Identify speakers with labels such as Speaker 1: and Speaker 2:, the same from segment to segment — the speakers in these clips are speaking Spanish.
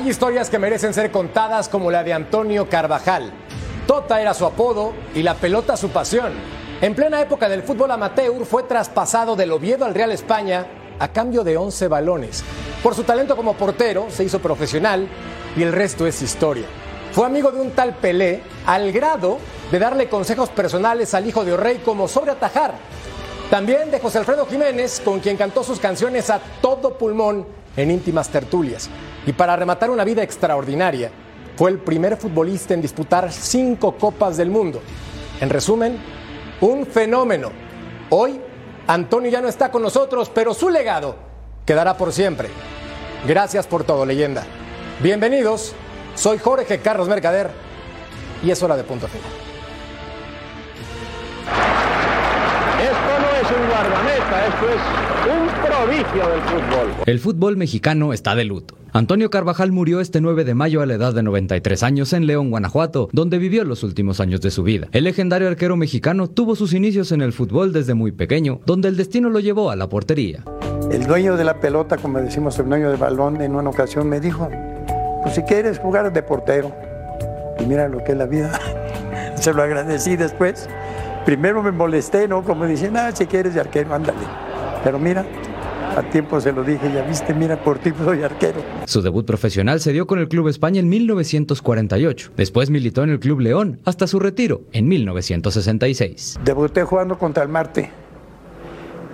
Speaker 1: Hay historias que merecen ser contadas como la de Antonio Carvajal. Tota era su apodo y la pelota su pasión. En plena época del fútbol amateur fue traspasado del Oviedo al Real España a cambio de 11 balones. Por su talento como portero se hizo profesional y el resto es historia. Fue amigo de un tal Pelé al grado de darle consejos personales al hijo de Orrey como sobre atajar. También de José Alfredo Jiménez, con quien cantó sus canciones a todo pulmón en íntimas tertulias. Y para rematar una vida extraordinaria, fue el primer futbolista en disputar cinco Copas del Mundo. En resumen, un fenómeno. Hoy, Antonio ya no está con nosotros, pero su legado quedará por siempre. Gracias por todo, leyenda. Bienvenidos, soy Jorge Carlos Mercader y es hora de punto final.
Speaker 2: Un guardameta, esto es un prodigio del fútbol.
Speaker 3: El fútbol mexicano está de luto. Antonio Carvajal murió este 9 de mayo a la edad de 93 años en León, Guanajuato, donde vivió los últimos años de su vida. El legendario arquero mexicano tuvo sus inicios en el fútbol desde muy pequeño, donde el destino lo llevó a la portería.
Speaker 4: El dueño de la pelota, como decimos, el dueño del balón, en una ocasión me dijo, pues si quieres jugar de portero, y mira lo que es la vida, se lo agradecí después. Primero me molesté, ¿no? Como dicen, ah, si quieres de arquero, ándale. Pero mira, a tiempo se lo dije, ya viste, mira, por ti soy arquero.
Speaker 3: Su debut profesional se dio con el Club España en 1948. Después militó en el Club León hasta su retiro en 1966.
Speaker 4: Debuté jugando contra el Marte.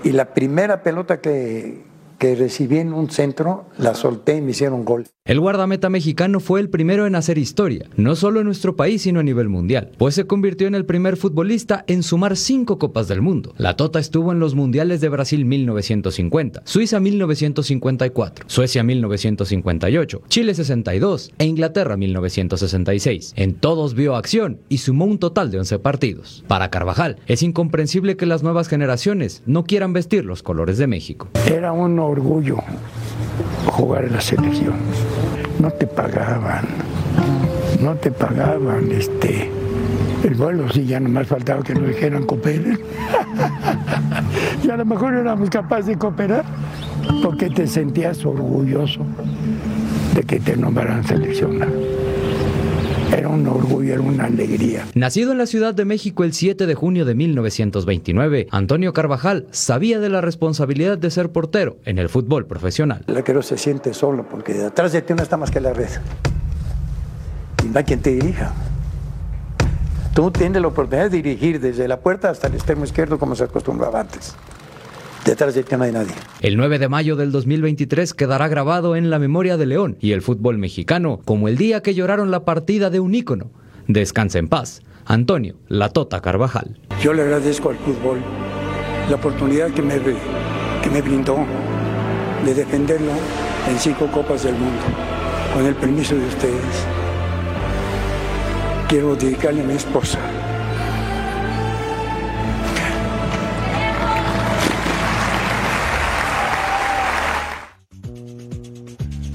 Speaker 4: Y la primera pelota que, que recibí en un centro, la solté y me hicieron gol.
Speaker 3: El guardameta mexicano fue el primero en hacer historia, no solo en nuestro país, sino a nivel mundial, pues se convirtió en el primer futbolista en sumar cinco Copas del Mundo. La Tota estuvo en los Mundiales de Brasil 1950, Suiza 1954, Suecia 1958, Chile 62 e Inglaterra 1966. En todos vio acción y sumó un total de 11 partidos. Para Carvajal, es incomprensible que las nuevas generaciones no quieran vestir los colores de México.
Speaker 4: Era un orgullo jugar en la selección. No te pagaban, no te pagaban este el vuelo, sí, ya nomás faltaba que nos dijeran cooperen. y a lo mejor éramos capaces de cooperar porque te sentías orgulloso de que te nombraran seleccionado. Era un orgullo, era una alegría.
Speaker 3: Nacido en la Ciudad de México el 7 de junio de 1929, Antonio Carvajal sabía de la responsabilidad de ser portero en el fútbol profesional.
Speaker 4: El arquero se siente solo porque detrás de ti no está más que la red. Y no hay quien te dirija. Tú tienes la oportunidad de dirigir desde la puerta hasta el extremo izquierdo como se acostumbraba antes. Detrás de no hay nadie.
Speaker 3: El 9 de mayo del 2023 quedará grabado en la memoria de León y el fútbol mexicano como el día que lloraron la partida de un ícono. Descansa en paz. Antonio La Tota Carvajal.
Speaker 4: Yo le agradezco al fútbol la oportunidad que me, que me brindó de defenderlo en cinco copas del mundo, con el permiso de ustedes. Quiero dedicarle a mi esposa.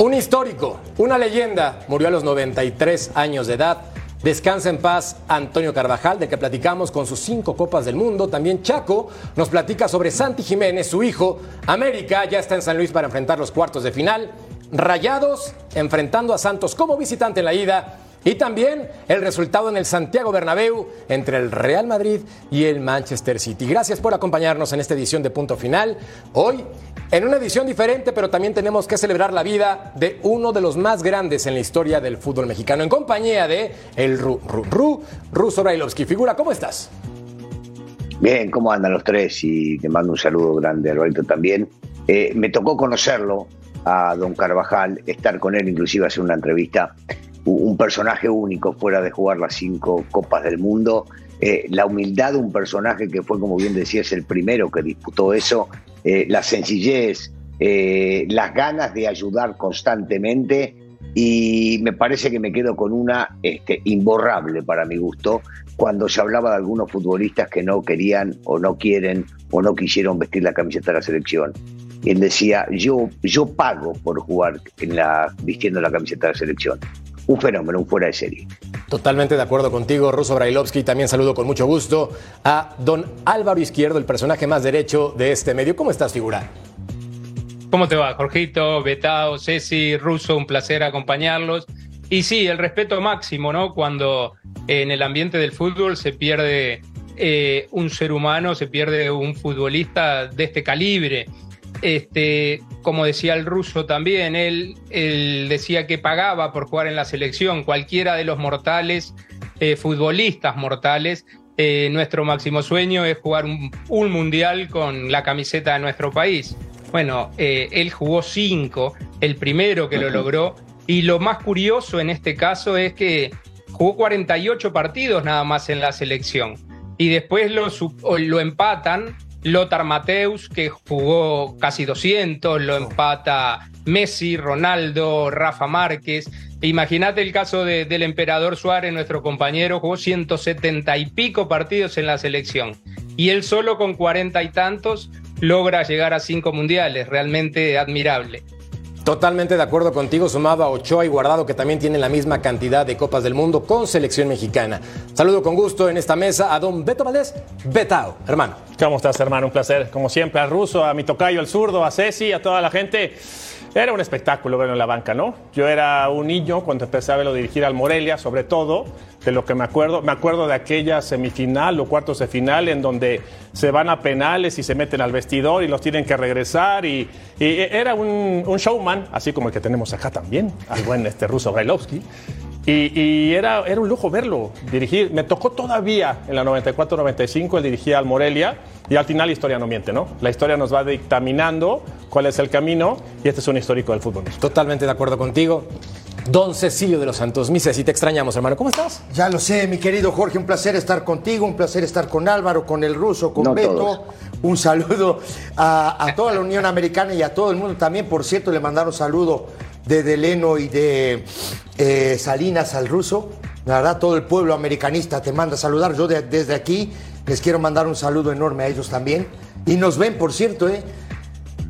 Speaker 1: Un histórico, una leyenda, murió a los 93 años de edad. Descansa en paz Antonio Carvajal, de que platicamos con sus cinco copas del mundo. También Chaco nos platica sobre Santi Jiménez, su hijo. América ya está en San Luis para enfrentar los cuartos de final. Rayados enfrentando a Santos como visitante en la ida. Y también el resultado en el Santiago Bernabéu entre el Real Madrid y el Manchester City. Gracias por acompañarnos en esta edición de Punto Final. Hoy, en una edición diferente, pero también tenemos que celebrar la vida de uno de los más grandes en la historia del fútbol mexicano, en compañía de el Ru, Ru, Ru, Ruso Brailovsky. Figura, ¿cómo estás?
Speaker 5: Bien, ¿cómo andan los tres? Y te mando un saludo grande, Alberto, también. Eh, me tocó conocerlo a don Carvajal, estar con él, inclusive hacer una entrevista un personaje único fuera de jugar las cinco copas del mundo, eh, la humildad de un personaje que fue, como bien decías, el primero que disputó eso, eh, la sencillez, eh, las ganas de ayudar constantemente. Y me parece que me quedo con una este, imborrable para mi gusto cuando se hablaba de algunos futbolistas que no querían o no quieren o no quisieron vestir la camiseta de la selección. Él decía, yo, yo pago por jugar en la, vistiendo la camiseta de la selección un fenómeno, un fuera de serie.
Speaker 1: Totalmente de acuerdo contigo, Russo Brailovsky. También saludo con mucho gusto a don Álvaro Izquierdo, el personaje más derecho de este medio. ¿Cómo estás, figura?
Speaker 6: ¿Cómo te va, Jorgito, Betao, Ceci, Russo? Un placer acompañarlos. Y sí, el respeto máximo, ¿no? Cuando en el ambiente del fútbol se pierde eh, un ser humano, se pierde un futbolista de este calibre. Este, como decía el ruso también, él, él decía que pagaba por jugar en la selección. Cualquiera de los mortales, eh, futbolistas mortales, eh, nuestro máximo sueño es jugar un, un, mundial con la camiseta de nuestro país. Bueno, él jugó cinco, el primero que lo logró y lo más curioso en este caso es que jugó 48 partidos nada más en la selección. Y después lo, lo empatan Lothar Mateus, que jugó casi 200, lo empata Messi, Ronaldo, Rafa Márquez. Imagínate el caso del emperador Suárez, nuestro compañero, jugó 170 y pico partidos en la selección. Y él solo con 40 y tantos logra llegar a cinco mundiales, realmente admirable.
Speaker 1: Totalmente de acuerdo contigo, sumado a Ochoa y Guardado, que también tienen la misma cantidad de Copas del Mundo con selección mexicana. Saludo con gusto en esta mesa a don Beto Valdés, Betao, hermano.
Speaker 7: ¿Cómo estás, hermano? Un placer. Como siempre, al ruso, a mi tocayo, al zurdo, a Ceci, a toda la gente. Era un espectáculo verlo en la banca, ¿no? Yo era un niño cuando empecé a verlo dirigir al Morelia, sobre todo, de lo que me acuerdo. Me acuerdo de aquella semifinal o cuartos de final en donde se van a penales y se meten al vestidor y los tienen que regresar. Y, y era un, un, showman, así como el que tenemos acá también, al buen este ruso Brailovsky. Y, y, era, era un lujo verlo dirigir. Me tocó todavía en la 94-95, él dirigía al Morelia. Y al final la historia no miente, ¿no? La historia nos va dictaminando cuál es el camino y este es un histórico del fútbol.
Speaker 1: Totalmente de acuerdo contigo. Don Cecilio de los Santos, Mises, y te extrañamos, hermano. ¿Cómo estás?
Speaker 8: Ya lo sé, mi querido Jorge, un placer estar contigo, un placer estar con Álvaro, con el ruso, con
Speaker 5: No
Speaker 8: Beto.
Speaker 5: todos.
Speaker 8: Un saludo a, a toda la Unión Americana y a todo el mundo también. Por cierto, le mandaron saludo de Deleno y de eh, Salinas al ruso. La verdad, todo el pueblo americanista te manda a saludar. Yo de- desde aquí les quiero mandar un saludo enorme a ellos también. Y nos ven, por cierto, ¿eh?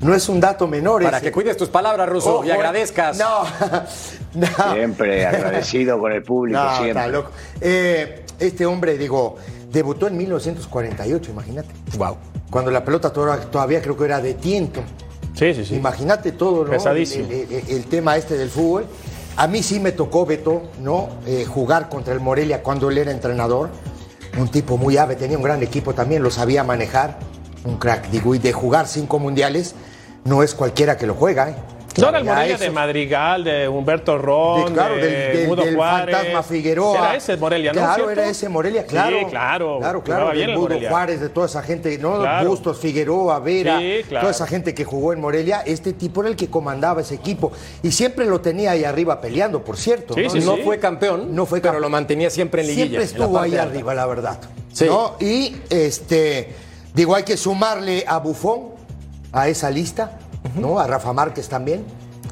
Speaker 8: No es un dato menor.
Speaker 1: Para
Speaker 8: ese.
Speaker 1: que cuides tus palabras, Ruso,
Speaker 8: Ojo,
Speaker 1: y agradezcas.
Speaker 8: No, no.
Speaker 5: Siempre agradecido con el público,
Speaker 8: No,
Speaker 5: siempre.
Speaker 8: está loco. Eh, este hombre, digo, debutó en 1948, imagínate.
Speaker 1: Wow.
Speaker 8: Cuando la pelota todavía creo que era de tiento.
Speaker 7: Sí, sí, sí.
Speaker 8: Imagínate todo, ¿no?
Speaker 7: Pesadísimo.
Speaker 8: El, el- el- el tema este del fútbol. A mí sí me tocó, Beto, ¿no? Eh, jugar contra el Morelia cuando él era entrenador. Un tipo muy ave, tenía un gran equipo también, lo sabía manejar. Un crack, digo, y de jugar cinco mundiales, no es cualquiera que lo juega, ¿eh?
Speaker 7: No era el Morelia de Madrigal, de Humberto Ron,
Speaker 8: de- claro,
Speaker 7: de
Speaker 8: del, del-
Speaker 7: Mudo
Speaker 8: del
Speaker 7: Juárez.
Speaker 8: fantasma Figueroa.
Speaker 7: Era ese Morelia, ¿no?
Speaker 8: Claro, era ese Morelia, claro.
Speaker 7: Sí, claro.
Speaker 8: Claro, claro,
Speaker 7: bien
Speaker 8: del
Speaker 7: el
Speaker 8: Mudo
Speaker 7: Morelia.
Speaker 8: Juárez, de toda esa gente, ¿no?
Speaker 7: Claro.
Speaker 8: Bustos, Figueroa, Vera,
Speaker 7: Sí, claro.
Speaker 8: toda esa gente que jugó en Morelia, este tipo era el que comandaba ese equipo. Y siempre lo tenía ahí arriba peleando, por cierto.
Speaker 7: Sí,
Speaker 8: ¿no?
Speaker 7: sí,
Speaker 1: no
Speaker 7: sí.
Speaker 1: fue campeón,
Speaker 8: No fue
Speaker 1: pero lo mantenía siempre en liguilla.
Speaker 8: Siempre estuvo ahí
Speaker 1: alta.
Speaker 8: arriba, la verdad.
Speaker 1: Sí.
Speaker 8: ¿no? Y este, digo, hay que sumarle a Bufón a esa lista, ¿no? A Rafa Márquez también.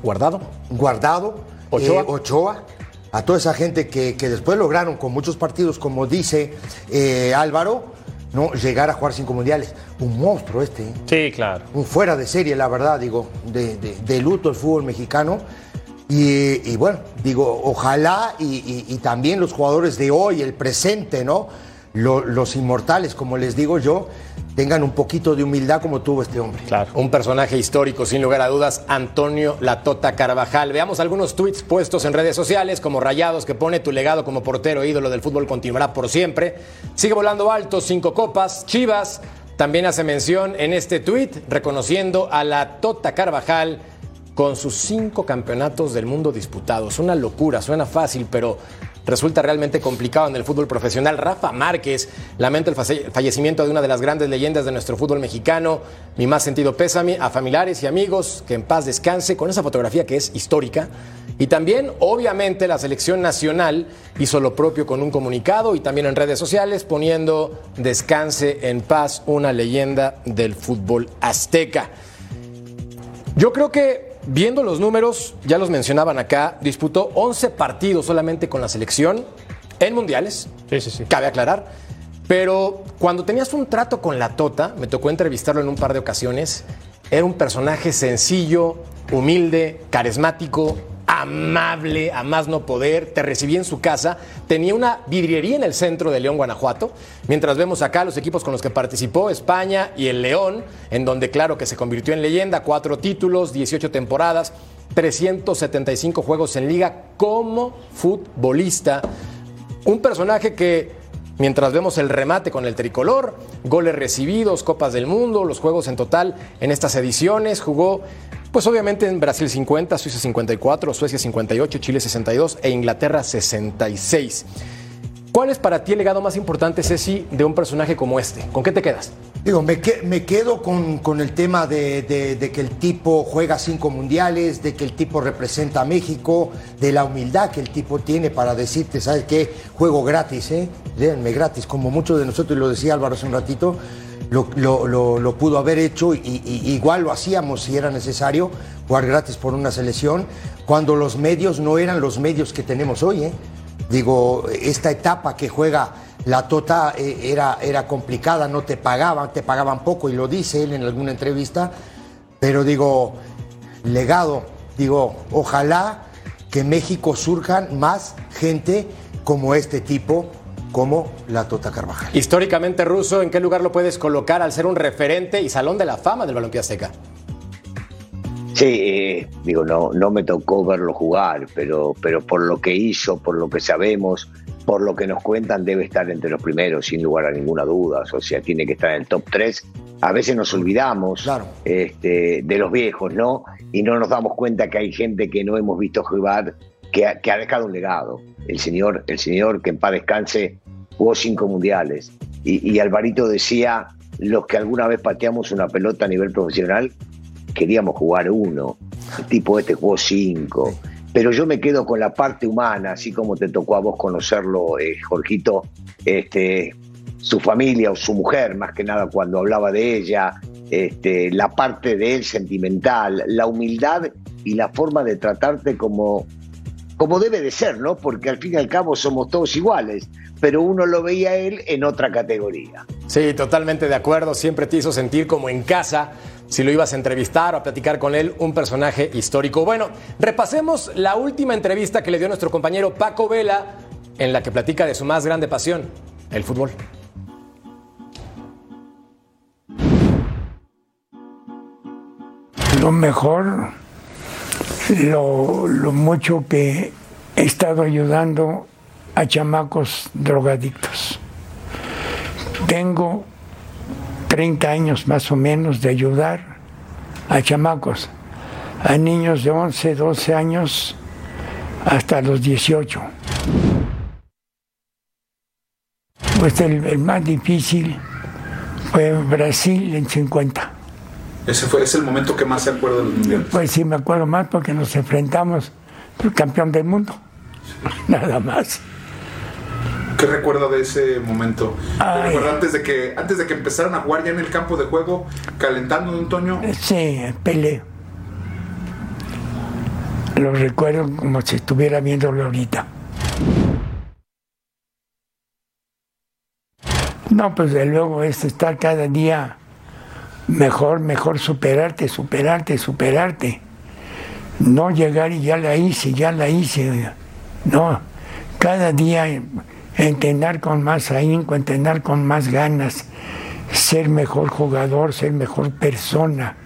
Speaker 1: Guardado.
Speaker 8: Guardado,
Speaker 1: Ochoa.
Speaker 8: eh, Ochoa, a toda esa gente que, que después lograron con muchos partidos, como dice eh, Álvaro, ¿no? llegar a jugar cinco mundiales. Un monstruo este, ¿eh?
Speaker 7: Sí, claro.
Speaker 8: un fuera de serie, la verdad, digo, de, de- de luto el fútbol mexicano. Y, y bueno, digo, ojalá y, y- y también los jugadores de hoy, el presente, ¿no? Lo- los inmortales, como les digo yo, tengan un poquito de humildad como tuvo este hombre.
Speaker 7: Claro.
Speaker 1: Un personaje histórico, sin lugar a dudas, Antonio Latota Carvajal. Veamos algunos tweets puestos en redes sociales, como Rayados, que pone tu legado como portero ídolo del fútbol continuará por siempre. Sigue volando alto, cinco copas. Chivas también hace mención en este tweet, reconociendo a Latota Carvajal con sus cinco campeonatos del mundo disputados. Una locura, suena fácil, pero resulta realmente complicado en el fútbol profesional. Rafa Márquez lamenta el falle- fallecimiento de una de las grandes leyendas de nuestro fútbol mexicano. Mi más sentido pésame a familiares y amigos, que en paz descanse, con esa fotografía que es histórica. Y también, obviamente, la selección nacional hizo lo propio con un comunicado y también en redes sociales poniendo descanse en paz una leyenda del fútbol azteca. Yo creo que viendo los números, ya los mencionaban acá, disputó 11 partidos solamente con la selección en mundiales,
Speaker 7: Sí, sí, sí.
Speaker 1: cabe aclarar. Pero cuando tenías un trato con la Tota, me tocó entrevistarlo en un par de ocasiones, era un personaje sencillo, humilde, carismático, amable, a más no poder, te recibía en su casa, tenía una vidriería en el centro de León, Guanajuato, mientras vemos acá los equipos con los que participó, España y el León, en donde claro que se convirtió en leyenda, cuatro títulos, 18 temporadas, 375 juegos en liga como futbolista, un personaje que Mientras vemos el remate con el tricolor, goles recibidos, Copas del Mundo, los juegos en total en estas ediciones, jugó pues obviamente en Brasil 50, Suiza 54, Suecia 58, Chile 62 e Inglaterra 66. ¿Cuál es para ti el legado más importante, Ceci, de un personaje como este? ¿Con qué te quedas?
Speaker 8: Digo, me, me quedo con, el tema de, que el tipo juega cinco mundiales, de que el tipo representa a México, de la humildad que el tipo tiene para decirte, ¿sabes qué? Juego gratis, ¿eh? Léanme gratis, como muchos de nosotros, y lo decía Álvaro hace un ratito, lo, pudo haber hecho y, igual lo hacíamos si era necesario, jugar gratis por una selección, cuando los medios no eran los medios que tenemos hoy, ¿eh? Digo, esta etapa que juega la Tota eh, era, era complicada, no te pagaban, te pagaban poco, y lo dice él en alguna entrevista, pero digo, legado, digo, ojalá que México surjan más gente como este tipo, como la Tota Carvajal.
Speaker 1: Históricamente ruso, ¿en qué lugar lo puedes colocar al ser un referente y salón de la fama del balompié azteca?
Speaker 5: Sí, eh, digo, no, no me tocó verlo jugar, pero, pero por lo que hizo, por lo que sabemos, por lo que nos cuentan, debe estar entre los primeros, sin lugar a ninguna duda. O sea, tiene que estar en el top 3. A veces nos olvidamos este, de los viejos, ¿no? Y no nos damos cuenta que hay gente que no hemos visto jugar, que ha, dejado un legado. El señor, el señor que en paz descanse, jugó cinco mundiales. Y, y Alvarito decía, los que alguna vez pateamos una pelota a nivel profesional, queríamos jugar uno. El tipo este jugó cinco pero yo me quedo con la parte humana, así como te tocó a vos conocerlo, eh, Jorgito, este, su familia o su mujer, más que nada cuando hablaba de ella, este, la parte de él sentimental, la humildad y la forma de tratarte como, como debe de ser, ¿no? Porque al fin y al cabo somos todos iguales, pero uno lo veía a él en otra categoría.
Speaker 1: Sí, totalmente de acuerdo, siempre te hizo sentir como en casa si lo ibas a entrevistar o a platicar con él, un personaje histórico. Bueno, repasemos la última entrevista que le dio nuestro compañero Paco Vela, en la que platica de su más grande pasión, el fútbol.
Speaker 4: Lo mejor, lo, mucho que he estado ayudando a chamacos drogadictos. Tengo 30 años más o menos de ayudar a chamacos, a niños de 11, 12 años hasta los 18. Pues el, más difícil fue Brasil en 50.
Speaker 9: Ese fue es el momento que más se acuerda de los mundiales.
Speaker 4: Pues sí, me acuerdo más porque nos enfrentamos al campeón del mundo. Nada más.
Speaker 9: ¿Qué recuerda de ese momento? ¿Recuerda antes de que antes de que empezaran a jugar ya en el campo de juego, calentando, don Antonio?
Speaker 4: Sí, Pele. Lo recuerdo como si estuviera viéndolo ahorita. No, pues de luego es estar cada día mejor, mejor superarte, superarte, superarte. No llegar y ya la hice, ya la hice. No, cada día entrenar con más ahínco, entrenar con más ganas, ser mejor jugador, ser mejor persona.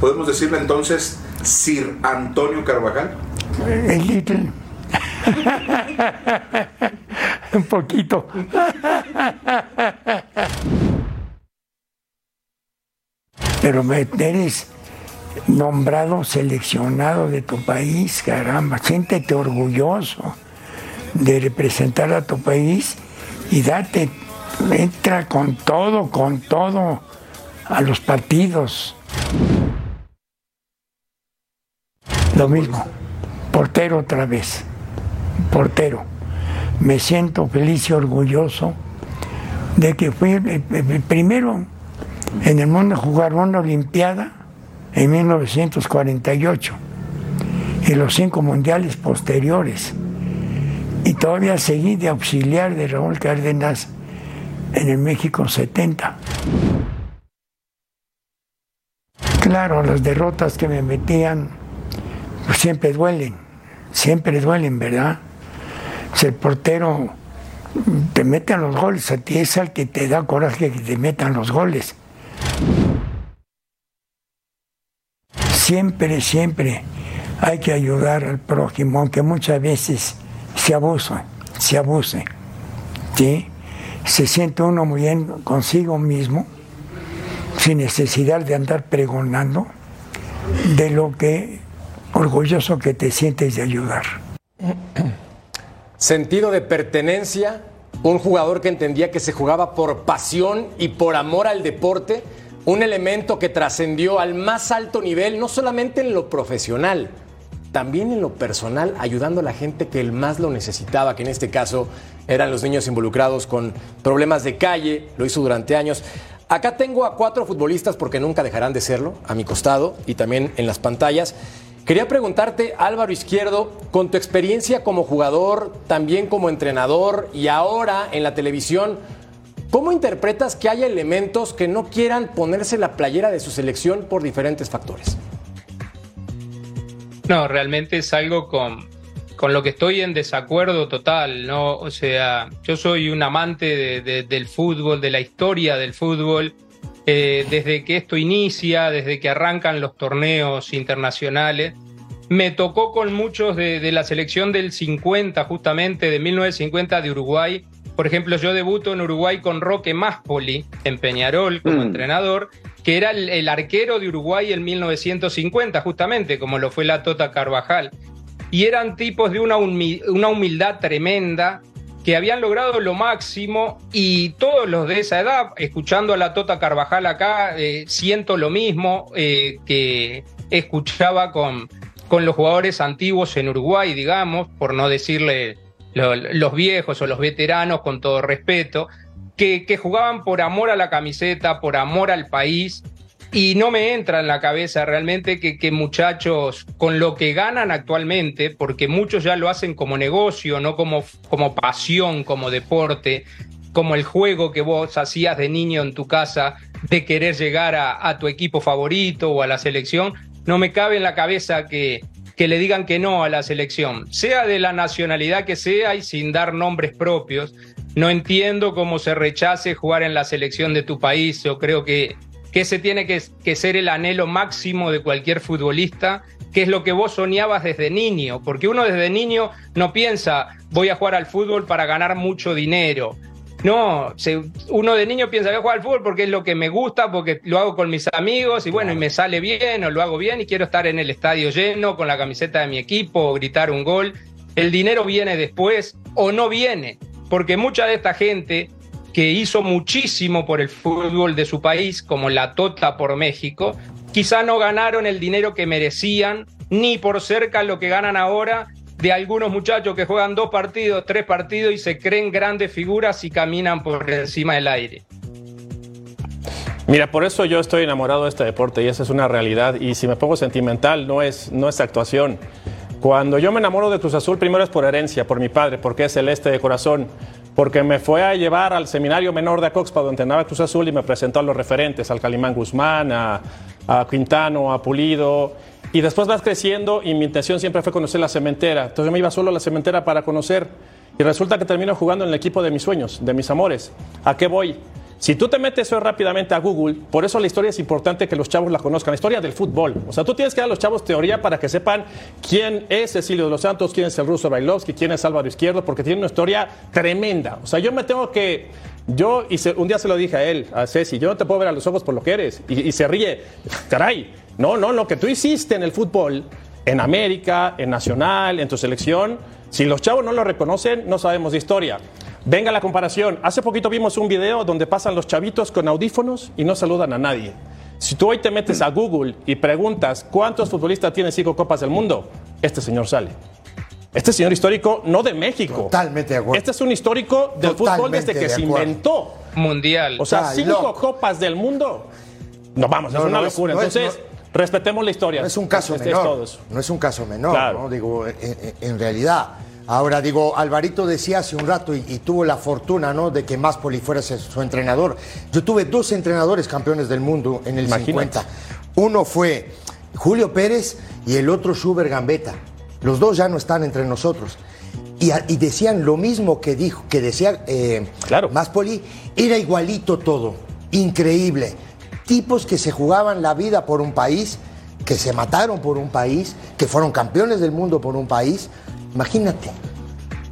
Speaker 9: ¿Podemos decirle entonces Sir Antonio Carvajal?
Speaker 4: El Little. Un poquito. Pero eres nombrado seleccionado de tu país, caramba, siéntete orgulloso de representar a tu país y date, entra con todo, con todo a los partidos. Lo mismo, portero otra vez, portero. Me siento feliz y orgulloso de que fui el, primero en el mundo a jugar una Olimpiada en 1948 y los cinco mundiales posteriores. Y todavía seguí de auxiliar de Raúl Cárdenas en el México 70. Claro, las derrotas que me metían pues siempre duelen, siempre duelen, ¿verdad? Si el portero te meten los goles, a ti es el que te da coraje que te metan los goles. Siempre, siempre hay que ayudar al prójimo, aunque muchas veces se abuse, se abuse. ¿sí? Se siente uno muy bien consigo mismo, sin necesidad de andar pregonando de lo que orgulloso que te sientes de ayudar.
Speaker 1: Sentido de pertenencia, un jugador que entendía que se jugaba por pasión y por amor al deporte, un elemento que trascendió al más alto nivel, no solamente en lo profesional, también en lo personal, ayudando a la gente que el más lo necesitaba, que en este caso eran los niños involucrados con problemas de calle, lo hizo durante años. Acá tengo a cuatro futbolistas porque nunca dejarán de serlo, a mi costado y también en las pantallas. Quería preguntarte, Álvaro Izquierdo, con tu experiencia como jugador, también como entrenador y ahora en la televisión, ¿cómo interpretas que haya elementos que no quieran ponerse la playera de su selección por diferentes factores?
Speaker 6: No, realmente es algo con, con lo que estoy en desacuerdo total, ¿no? O sea, yo soy un amante del fútbol, de la historia del fútbol eh, desde que esto inicia, desde que arrancan los torneos internacionales. Me tocó con muchos de, la selección del 50, justamente de 1950 de Uruguay. Por ejemplo, yo debuto en Uruguay con Roque Máspoli en Peñarol como mm. entrenador, que era el, arquero de Uruguay en 1950, justamente, como lo fue la Tota Carvajal. Y eran tipos de una humildad tremenda, que habían logrado lo máximo y todos los de esa edad, escuchando a la Tota Carvajal acá, eh, siento lo mismo eh, que escuchaba con, con los jugadores antiguos en Uruguay, digamos, por no decirle los viejos o los veteranos con todo respeto, que, que jugaban por amor a la camiseta, por amor al país y no me entra en la cabeza realmente que, muchachos con lo que ganan actualmente, porque muchos ya lo hacen como negocio, no como, como pasión, como deporte, como el juego que vos hacías de niño en tu casa, de querer llegar a, tu equipo favorito o a la selección, no me cabe en la cabeza que, que le digan que no a la selección, sea de la nacionalidad que sea y sin dar nombres propios. No entiendo cómo se rechace jugar en la selección de tu país. Yo creo que que ese tiene que, ser el anhelo máximo de cualquier futbolista, que es lo que vos soñabas desde niño, porque uno desde niño no piensa, voy a jugar al fútbol para ganar mucho dinero. No, uno de niño piensa, voy a jugar al fútbol porque es lo que me gusta, porque lo hago con mis amigos y bueno, y me sale bien o lo hago bien y quiero estar en el estadio lleno con la camiseta de mi equipo o gritar un gol. El dinero viene después o no viene, porque mucha de esta gente que hizo muchísimo por el fútbol de su país, como la Tota por México, quizá no ganaron el dinero que merecían, ni por cerca lo que ganan ahora de algunos muchachos que juegan dos partidos, tres partidos y se creen grandes figuras y caminan por encima del aire.
Speaker 7: Mira, por eso yo estoy enamorado de este deporte y esa es una realidad. Y si me pongo sentimental, no es, no es actuación. Cuando yo me enamoro de Cruz Azul, primero es por herencia, por mi padre, porque es celeste de corazón porque me fue a llevar al seminario menor de Acoxpa, donde entrenaba Cruz Azul, y me presentó a los referentes, al Calimán Guzmán, a, Quintano, a Pulido. Y después vas creciendo y mi intención siempre fue conocer la cementera. Entonces yo me iba solo a la cementera para conocer. Y resulta que termino jugando en el equipo de mis sueños, de mis amores. ¿A qué voy? Si tú te metes eso rápidamente a Google, por eso la historia es importante que los chavos la conozcan, la historia del fútbol. O sea, tú tienes que dar a los chavos teoría para que sepan quién es Cecilio de los Santos, quién es el ruso Bailovsky, quién es Álvaro Izquierdo, porque tiene una historia tremenda. O sea, yo me tengo que... Yo hice, un día se lo dije a él, a Ceci, yo no te puedo ver a los ojos por lo que eres. Y, y se ríe. Caray, no, no, lo que tú hiciste en el fútbol, en América, en Nacional, en tu selección, si los chavos no lo reconocen, no sabemos de historia. Venga la comparación. Hace poquito vimos un video donde pasan los chavitos con audífonos y no saludan a nadie. Si tú hoy te metes a Google y preguntas cuántos futbolistas tienen cinco copas del mundo, este señor sale. Este señor histórico no de México.
Speaker 8: Totalmente de acuerdo.
Speaker 7: Este es un histórico del fútbol desde que se inventó.
Speaker 6: Mundial.
Speaker 7: O sea, cinco copas del mundo. No vamos, es una locura. Entonces, respetemos la historia.
Speaker 8: No es un caso menor. No es un caso menor, Digo, en realidad. Ahora digo, Alvarito decía hace un rato y, tuvo la fortuna, ¿no? De que Máspoli fuera su, entrenador. Yo tuve dos entrenadores campeones del mundo en el 50. Uno fue Julio Pérez y el otro Schubert Gambetta. Los dos ya no están entre nosotros. Y, decían lo mismo que dijo, que decía eh, Maspoli, era igualito todo, increíble. Tipos que se jugaban la vida por un país, que se mataron por un país, que fueron campeones del mundo por un país. Imagínate,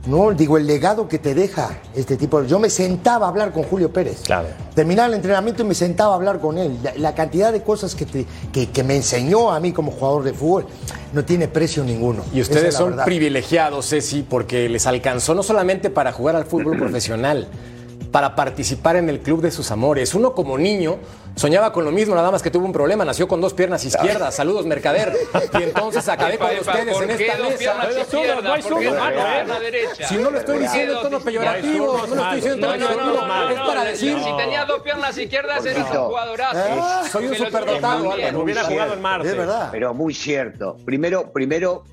Speaker 8: no, digo, el legado que te deja este tipo. Yo me sentaba a hablar con Julio Pérez.
Speaker 7: Claro.
Speaker 8: Terminaba el entrenamiento y me sentaba a hablar con él. La, la cantidad de cosas que, te- que, que me enseñó a mí como jugador de fútbol no tiene precio ninguno.
Speaker 1: Y ustedes
Speaker 8: es
Speaker 1: son
Speaker 8: verdad.
Speaker 1: privilegiados, Ceci, porque les alcanzó no solamente para jugar al fútbol profesional, para participar en el club de sus amores. Uno como niño soñaba con lo mismo, nada más que tuvo un problema, nació con dos piernas izquierdas. Saludos, mercader. Y entonces acabé
Speaker 6: Epa,
Speaker 1: con
Speaker 6: epa,
Speaker 1: ustedes
Speaker 6: ¿por
Speaker 1: en esta mesa. Si no lo estoy
Speaker 6: ¿Por qué
Speaker 1: diciendo en tono peyorativo, no lo estoy diciendo en
Speaker 6: No,
Speaker 1: tono
Speaker 6: no, no,
Speaker 1: peyorativo, es para decir.
Speaker 6: Si tenías dos piernas izquierdas, eres un jugadorazo.
Speaker 5: Eh,
Speaker 1: soy un superdotado.
Speaker 7: Hubiera jugado en. Marte.
Speaker 8: Es verdad.
Speaker 5: Pero muy cierto. Primero, primero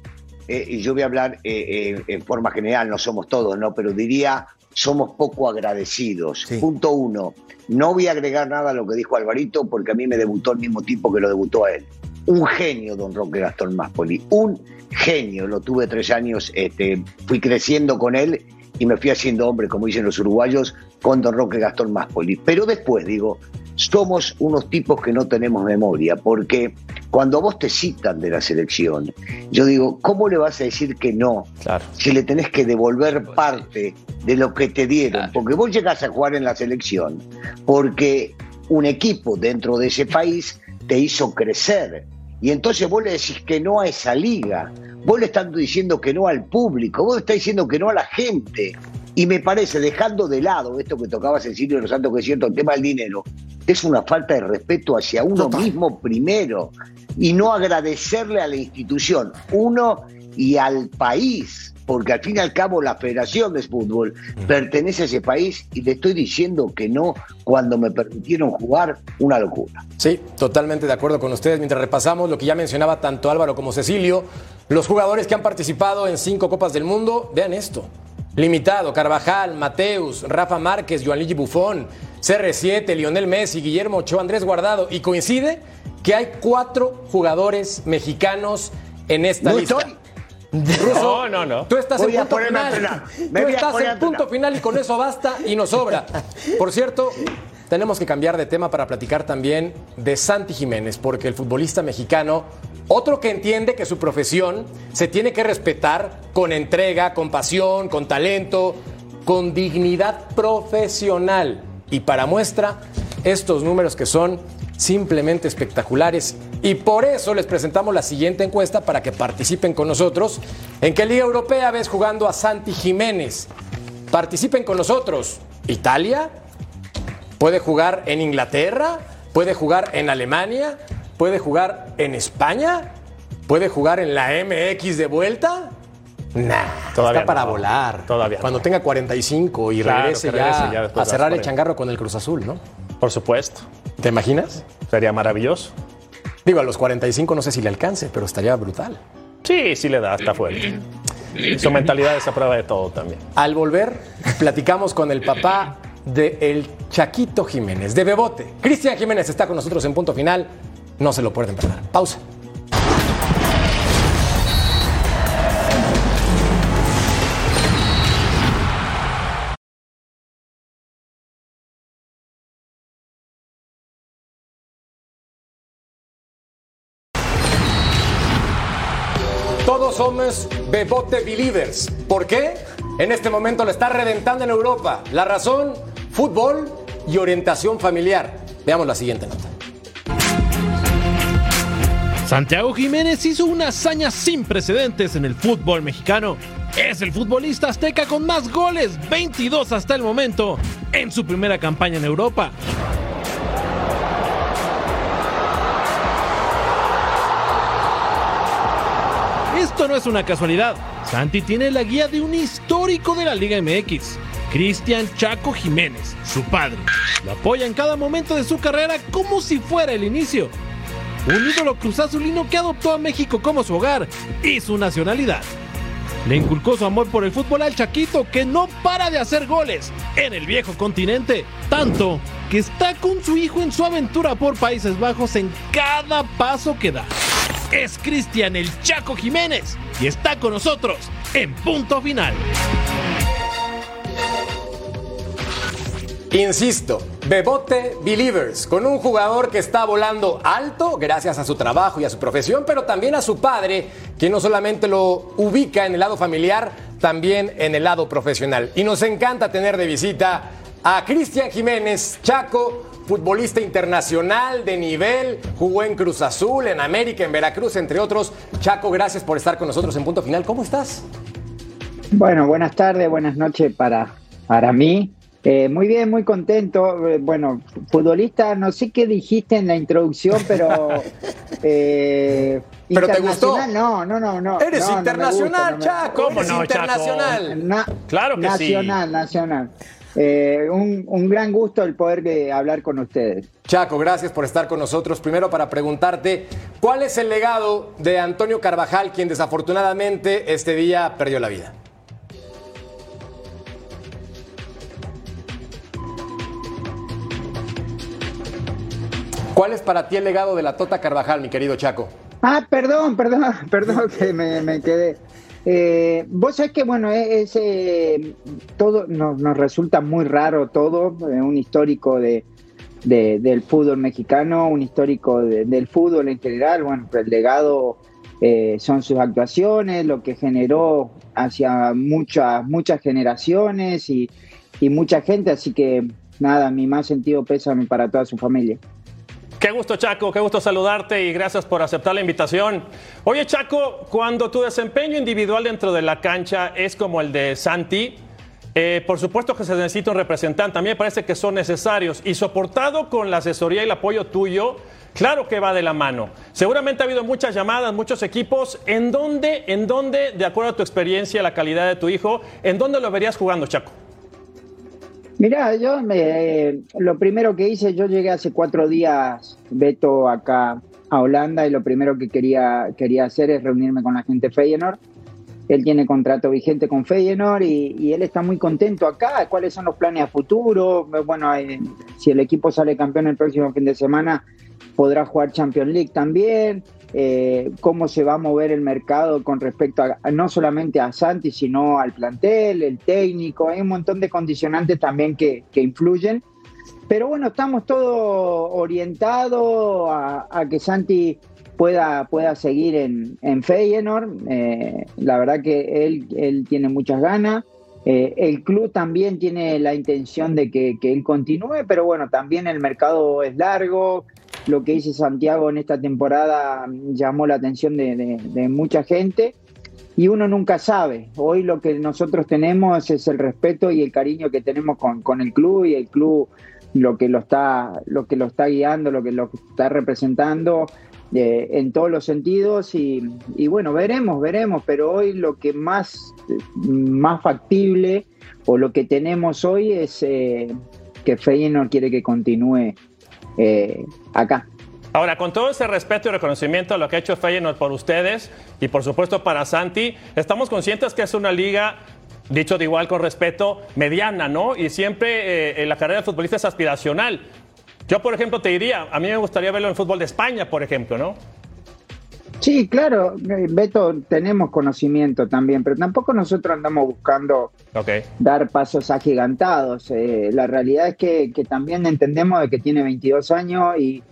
Speaker 5: eh, y yo voy a hablar eh, eh, en forma general, no somos todos, ¿no? Pero diría, somos poco agradecidos. Punto uno. No voy a agregar nada a lo que dijo Alvarito, porque a mí me debutó el mismo tipo que lo debutó a él. Un genio, don Roque Gastón Maspoli. Un genio. Lo tuve tres años, este, fui creciendo con él y me fui haciendo hombre, como dicen los uruguayos, con don Roque Gastón Maspoli. Pero después, digo, somos unos tipos que no tenemos memoria, porque cuando vos te citan de la selección, yo digo, ¿cómo le vas a decir que no si le tenés que devolver parte de lo que te dieron? Porque vos llegás a jugar en la selección porque un equipo dentro de ese país te hizo crecer. Y entonces vos le decís que no a esa liga, vos le estás diciendo que no al público, vos le estás diciendo que no a la gente. Y me parece, dejando de lado esto que tocaba Cecilio de los Santos, que es cierto, el tema del dinero, es una falta de respeto hacia uno mismo primero y no agradecerle a la institución, uno y al país, porque al fin y al cabo la Federación de Fútbol pertenece a ese país y le estoy diciendo que no cuando me permitieron jugar, una locura.
Speaker 1: Sí, totalmente de acuerdo con ustedes. Mientras repasamos lo que ya mencionaba tanto Álvaro como Cecilio, los jugadores que han participado en cinco Copas del Mundo, vean esto. Limitado, Carvajal, Mateus, Rafa Márquez, Gianluigi Buffon, CR7, Lionel Messi, Guillermo Ochoa, Andrés Guardado. Y coincide que hay cuatro jugadores mexicanos en esta
Speaker 7: No
Speaker 1: lista.
Speaker 7: estoy.
Speaker 1: Ruso,
Speaker 7: No, no, no.
Speaker 1: Tú estás
Speaker 7: Voy
Speaker 1: en punto final.
Speaker 7: Me
Speaker 1: Tú estás en punto final y con eso basta y nos sobra. Por cierto, tenemos que cambiar de tema para platicar también de Santi Jiménez, porque el futbolista mexicano, otro que entiende que su profesión se tiene que respetar con entrega, con pasión, con talento, con dignidad profesional. Y para muestra, estos números que son simplemente espectaculares. Y por eso les presentamos la siguiente encuesta para que participen con nosotros. ¿En qué Liga Europea ves jugando a Santi Jiménez? Participen con nosotros. ¿Italia? ¿Puede jugar en Inglaterra? ¿Puede jugar en Alemania? ¿Puede jugar en España? ¿Puede jugar en la MX de vuelta? Nah,
Speaker 7: Todavía
Speaker 1: está para
Speaker 7: no.
Speaker 1: volar.
Speaker 7: Todavía
Speaker 1: Cuando tenga 45 y
Speaker 7: Claro,
Speaker 1: regrese, ya, a cerrar el
Speaker 7: 40.
Speaker 1: changarro con el Cruz Azul, ¿no?
Speaker 7: Por supuesto.
Speaker 1: ¿Te imaginas?
Speaker 7: Sería maravilloso.
Speaker 1: Digo, a los 45 no sé si le alcance, pero estaría brutal.
Speaker 7: Sí, sí le da, está fuerte. Su mentalidad es a prueba de todo también.
Speaker 1: Al volver, platicamos con el papá de el Chaquito Jiménez, de Bebote. Cristian Jiménez está con nosotros en punto final. No se lo pueden perder. Pausa. Todos somos Bebote Believers. ¿Por qué? En este momento le está reventando en Europa. La razón, fútbol y orientación familiar. Veamos la siguiente nota.
Speaker 10: Santiago Jiménez hizo una hazaña sin precedentes en el fútbol mexicano. Es el futbolista azteca con más goles, 22 hasta el momento, en su primera campaña en Europa. Esto no es una casualidad. Santi tiene la guía de un histórico de la Liga MX, Cristian Chaco Jiménez, su padre. Lo apoya en cada momento de su carrera como si fuera el inicio. Un ídolo cruzazulino que adoptó a México como su hogar y su nacionalidad. Le inculcó su amor por el fútbol al Chaquito que no para de hacer goles en el viejo continente, tanto que está con su hijo en su aventura por Países Bajos en cada paso que da. Es Cristian el Chaco Jiménez y está con nosotros en punto final.
Speaker 1: Insisto, Bebote Believers, con un jugador que está volando alto gracias a su trabajo y a su profesión, pero también a su padre, que no solamente lo ubica en el lado familiar, también en el lado profesional. Y nos encanta tener de visita a Cristian Jiménez, Chaco, futbolista internacional de nivel, jugó en Cruz Azul, en América, en Veracruz, entre otros. Chaco, gracias por estar con nosotros en Punto Final. ¿Cómo estás?
Speaker 11: Bueno, buenas tardes, buenas noches para, para mí. Eh, muy bien, muy contento. Eh, bueno, futbolista, no sé qué dijiste en la introducción, pero.
Speaker 1: Eh, ¿Pero te gustó?
Speaker 11: No, no, no. no
Speaker 1: Eres internacional, Chaco.
Speaker 7: ¿Cómo no,
Speaker 1: internacional.
Speaker 7: claro que
Speaker 11: nacional,
Speaker 7: sí.
Speaker 11: Nacional, nacional. un, un, gran gusto el poder hablar con ustedes.
Speaker 1: Chaco, gracias por estar con nosotros. Primero para preguntarte, ¿cuál es el legado de Antonio Carvajal, quien desafortunadamente este día perdió la vida? ¿Cuál es para ti el legado de la Tota Carvajal, mi querido Chaco?
Speaker 11: Ah, perdón, perdón, perdón que me, me quedé. Eh, vos sabés que, bueno, es, eh, todo nos, nos, resulta muy raro todo, eh, un histórico de, de, del fútbol mexicano, un histórico de, del fútbol en general, bueno, el legado eh, son sus actuaciones, lo que generó hacia muchas, muchas generaciones y, y mucha gente, así que nada, mi más sentido pésame para toda su familia.
Speaker 7: Qué gusto, Chaco, qué gusto saludarte y gracias por aceptar la invitación. Oye, Chaco, cuando tu desempeño individual dentro de la cancha es como el de Santi, eh, por supuesto que se necesita un representante. A mí me parece que son necesarios y soportado con la asesoría y el apoyo tuyo, claro que va de la mano. Seguramente ha habido muchas llamadas, muchos equipos. ¿En dónde, en dónde, de acuerdo a tu experiencia, la calidad de tu hijo, en dónde lo verías jugando, Chaco?
Speaker 11: Mira, yo me, lo primero que hice, yo llegué hace cuatro días, Beto, acá a Holanda y lo primero que quería, quería hacer es reunirme con la gente Feyenoord. Él tiene contrato vigente con Feyenoord y, y, él está muy contento acá. ¿Cuáles son los planes a futuro? Bueno, eh, si el equipo sale campeón el próximo fin de semana, podrá jugar Champions League también. Eh, cómo se va a mover el mercado con respecto a, no solamente a Santi, sino al plantel, el técnico, hay un montón de condicionantes también que, que influyen. Pero bueno, estamos todos orientados a, a, que Santi pueda, pueda seguir en, en Feyenoord. Eh, la verdad que él, él tiene muchas ganas. Eh, el club también tiene la intención de que, que, él continúe, pero bueno, también el mercado es largo, lo que hizo Santiago en esta temporada llamó la atención de, mucha gente y uno nunca sabe. Hoy lo que nosotros tenemos es el respeto y el cariño que tenemos con, el club y el club lo que lo está, lo que lo está guiando, lo que lo está representando eh, en todos los sentidos y, y, bueno, veremos, veremos, pero hoy lo que más, más factible o lo que tenemos hoy es eh, que Feyenoord quiere que continúe eh, acá.
Speaker 7: Ahora, con todo ese respeto y reconocimiento a lo que ha hecho Feyenoord por ustedes y por supuesto para Santi, estamos conscientes que es una liga, dicho de igual con respeto, mediana, ¿no? Y siempre eh, la carrera de futbolista es aspiracional. Yo, por ejemplo, te diría, a mí me gustaría verlo en fútbol de España, por ejemplo, ¿no?
Speaker 11: Sí, claro, Beto, tenemos conocimiento también, pero tampoco nosotros andamos buscando
Speaker 7: okay.
Speaker 11: dar pasos agigantados. Eh, la realidad es que, que, también entendemos de que tiene 22 años y,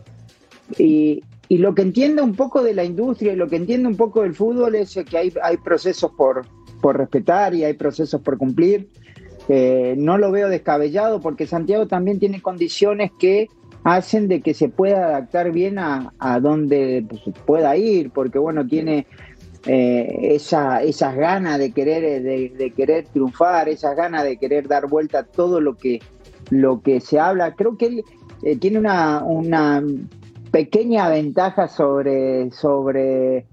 Speaker 11: y, y, lo que entiende un poco de la industria y lo que entiende un poco del fútbol es que hay, hay procesos por, por respetar y hay procesos por cumplir. Eh, no lo veo descabellado porque Santiago también tiene condiciones que hacen de que se pueda adaptar bien a, a donde pues, pueda ir, porque bueno, tiene eh, esa, esas ganas de querer, de, de, querer triunfar, esas ganas de querer dar vuelta a todo lo que, lo que se habla. Creo que él eh, tiene una, una pequeña ventaja sobre, sobre,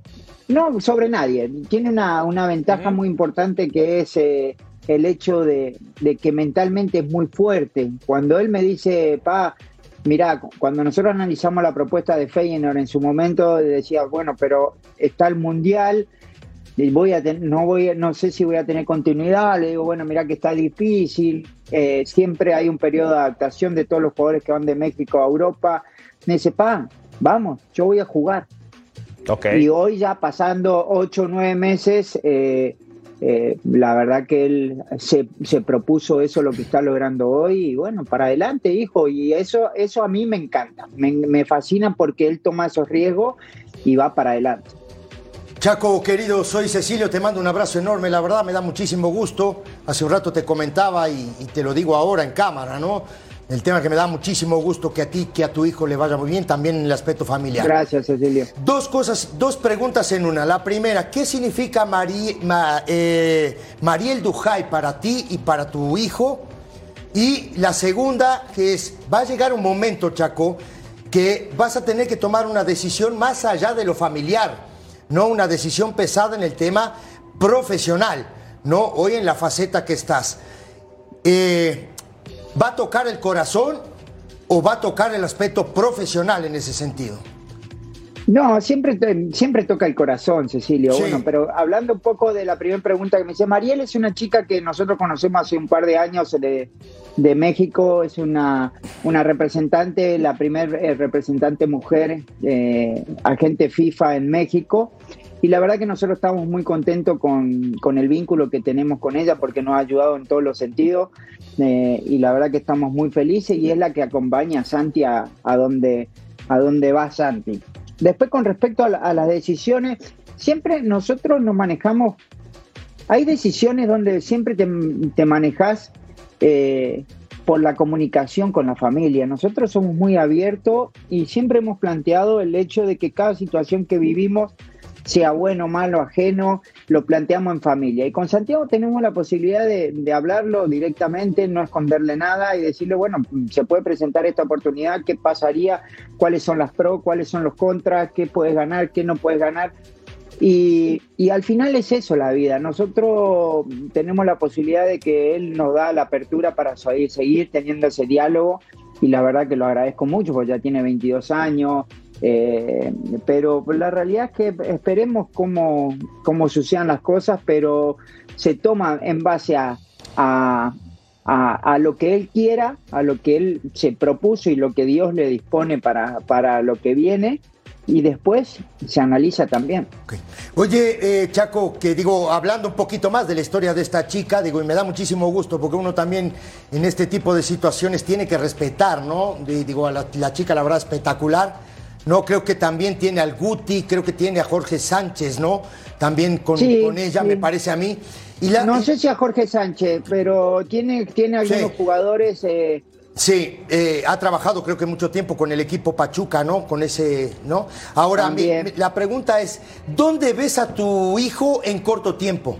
Speaker 11: no sobre nadie, tiene una, una ventaja muy importante que es eh, el hecho de, de, que mentalmente es muy fuerte. Cuando él me dice, pa, Mirá, cuando nosotros analizamos la propuesta de Feyenoord en su momento, decía, bueno, pero está el Mundial, voy a no voy no sé si voy a tener continuidad. Le digo bueno mira que está difícil. Eh, siempre hay un periodo de adaptación de todos los jugadores que van de México a Europa. Me dice pan vamos yo voy a jugar y hoy ya pasando ocho o nueve meses eh, eh, la verdad que él se, se, propuso eso lo que está logrando hoy y bueno para adelante hijo y eso eso a mí me encanta me, me fascina porque él toma esos riesgos y va para adelante
Speaker 8: Chaco, querido, soy Cecilio, te mando un abrazo enorme, la verdad me da muchísimo gusto. Hace un rato te comentaba y, te lo digo ahora en cámara, ¿no? El tema que me da muchísimo gusto que a ti, que a tu hijo le vaya muy bien, también en el aspecto familiar.
Speaker 11: Gracias, Cecilio.
Speaker 8: Dos cosas, dos preguntas en una. La primera, ¿qué significa eh, Mariel Dujay para ti y para tu hijo? Y la segunda, que es, va a llegar un momento, Chaco, que vas a tener que tomar una decisión más allá de lo familiar no una decisión pesada en el tema profesional, no hoy en la faceta que estás. Eh, ¿Va a tocar el corazón o va a tocar el aspecto profesional en ese sentido?
Speaker 11: No, siempre, siempre toca el corazón, Cecilio. Bueno, pero hablando un poco de la primera pregunta que me hice, Mariel es una chica que nosotros conocemos hace un par de años de, de México, es una, una representante, la primera eh, representante mujer eh, agente FIFA en México. Y la verdad que nosotros estamos muy contentos con, con, el vínculo que tenemos con ella porque nos ha ayudado en todos los sentidos. Eh, y la verdad que estamos muy felices y es la que acompaña a Santi a, a donde, a donde va Santi. Después con respecto a, las decisiones, siempre nosotros nos manejamos, hay decisiones donde siempre te, te manejas eh, por la comunicación con la familia. Nosotros somos muy abiertos y siempre hemos planteado el hecho de que cada situación que vivimos sea bueno, malo, ajeno, lo planteamos en familia. Y con Santiago tenemos la posibilidad de, hablarlo directamente, no esconderle nada y decirle, bueno, se puede presentar esta oportunidad, qué pasaría, cuáles son las pros, cuáles son los contras, qué puedes ganar, qué no puedes ganar. Y, al final es eso la vida. Nosotros tenemos la posibilidad de que él nos da la apertura para seguir teniendo ese diálogo y la verdad que lo agradezco mucho porque ya tiene 22 años, eh, pero la realidad es que esperemos cómo, cómo sucedan las cosas, pero se toma en base a, a, a, lo que él quiera, a lo que él se propuso y lo que Dios le dispone para, para lo que viene. Y después se analiza también.
Speaker 8: Oye, eh, Chaco, que digo, hablando un poquito más de la historia de esta chica, digo, y me da muchísimo gusto porque uno también en este tipo de situaciones tiene que respetar, ¿no? digo, a la, la chica la verdad espectacular no, creo que también tiene al Guti, creo que tiene a Jorge Sánchez, ¿no? También con, con ella, me parece a mí.
Speaker 11: Y no sé si a Jorge Sánchez, pero tiene, tiene algunos jugadores. Eh...
Speaker 8: Sí, eh, ha trabajado creo que mucho tiempo con el equipo Pachuca, ¿no? Con ese, ¿no? Ahora, la pregunta es, ¿dónde ves a tu hijo en corto tiempo?